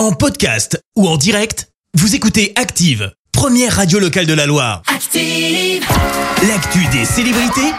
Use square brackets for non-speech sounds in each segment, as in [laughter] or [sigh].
En podcast ou en direct, vous écoutez Active, première radio locale de la Loire. Active. L'actu des célébrités,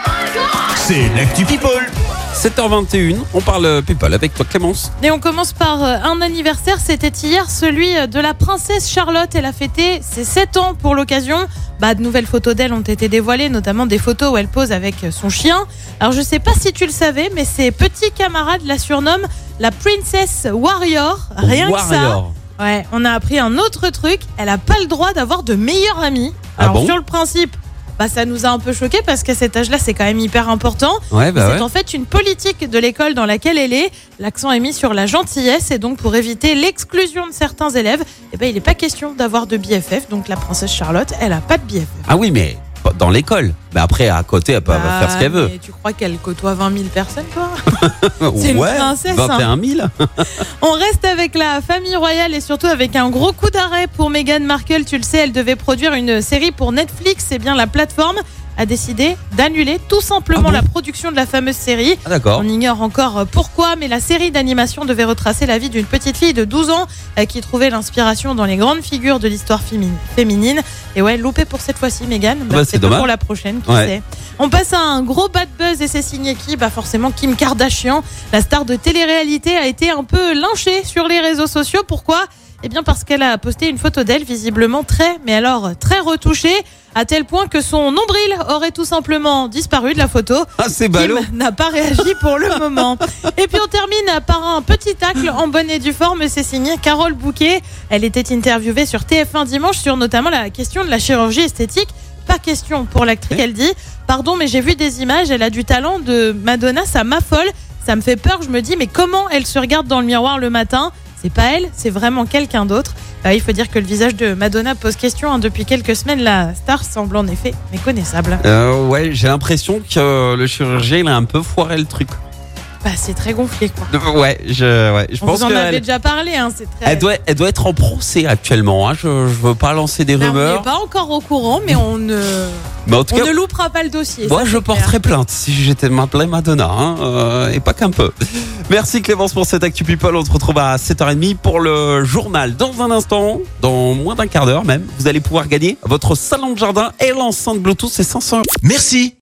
c'est l'actu People. 7h21, on parle people avec toi Clémence. Et on commence par euh, un anniversaire, c'était hier celui de la princesse Charlotte. Elle a fêté ses 7 ans pour l'occasion. Bah, de nouvelles photos d'elle ont été dévoilées, notamment des photos où elle pose avec son chien. Alors je sais pas si tu le savais, mais ses petits camarades la surnomment la Princess Warrior. Rien que ça. Ouais, on a appris un autre truc. Elle a pas le droit d'avoir de meilleurs amis. Ah Alors bon sur le principe, bah ça nous a un peu choqué parce qu'à cet âge-là, c'est quand même hyper important. Ouais, bah c'est ouais. en fait une politique de l'école dans laquelle elle est. L'accent est mis sur la gentillesse et donc pour éviter l'exclusion de certains élèves, eh ben, il n'est pas question d'avoir de BFF. Donc la princesse Charlotte, elle a pas de BFF. Ah oui, mais dans l'école. Mais après, à côté, elle peut Bah, faire ce qu'elle veut. mais Tu crois qu'elle côtoie 20 000 personnes, toi [laughs] c'est une ouais, princesse, hein. 21 000. [laughs] On reste avec la famille royale et surtout avec un gros coup d'arrêt pour Meghan Markle. Tu le sais, elle devait produire une série pour Netflix. C'est bien la plateforme a décidé d'annuler tout simplement Ah bon la production de la fameuse série. Ah. On ignore encore pourquoi, mais la série d'animation devait retracer la vie d'une petite fille de 12 ans euh, qui trouvait l'inspiration dans les grandes figures de l'histoire féminin- féminine. Et ouais, loupé pour cette fois-ci, Meghan. bah, c'est c'est pour la prochaine, qui Ouais. sait. On passe à un gros bad buzz et c'est signé qui? Bah forcément Kim Kardashian, la star de télé-réalité, a été un peu lynchée sur les réseaux sociaux. Pourquoi? Eh bien parce qu'elle a posté une photo d'elle visiblement très, mais alors très retouchée, à tel point que son nombril aurait tout simplement disparu de la photo. Ah c'est ballot. N'a pas réagi pour le moment. Et puis on termine par un petit tacle en bonne et due forme. C'est signé Carole Bouquet. Elle était interviewée sur TF1 dimanche sur notamment la question de la chirurgie esthétique. Pas question pour l'actrice. Elle dit Pardon, mais j'ai vu des images. Elle a du talent de Madonna. Ça m'affole. Ça me fait peur. Je me dis Mais comment elle se regarde dans le miroir le matin C'est pas elle, c'est vraiment quelqu'un d'autre. Euh, il faut dire que le visage de Madonna pose question. hein. Depuis quelques semaines, la star semble en effet méconnaissable. Euh, ouais, j'ai l'impression que le chirurgien il a un peu foiré le truc. Bah, c'est très gonflé, quoi. Ouais, je, ouais, je On pense vous en qu'elle avait déjà parlé, hein, c'est très. elle doit, elle doit être en procès actuellement. Hein. Je, je veux pas lancer des on rumeurs, n'est pas encore au courant, mais on ne, mais en tout on cas, ne loupera pas le dossier. moi ça, je c'est clair. porterais plainte si j'étais m'appelais Madonna, hein, euh, et pas qu'un peu. Merci Clémence pour cette Actu People. On se retrouve à 7h30 pour le journal. Dans un instant, dans moins d'un quart d'heure même, vous allez pouvoir gagner votre salon de jardin et l'enceinte Bluetooth. C'est 500 euros. Merci,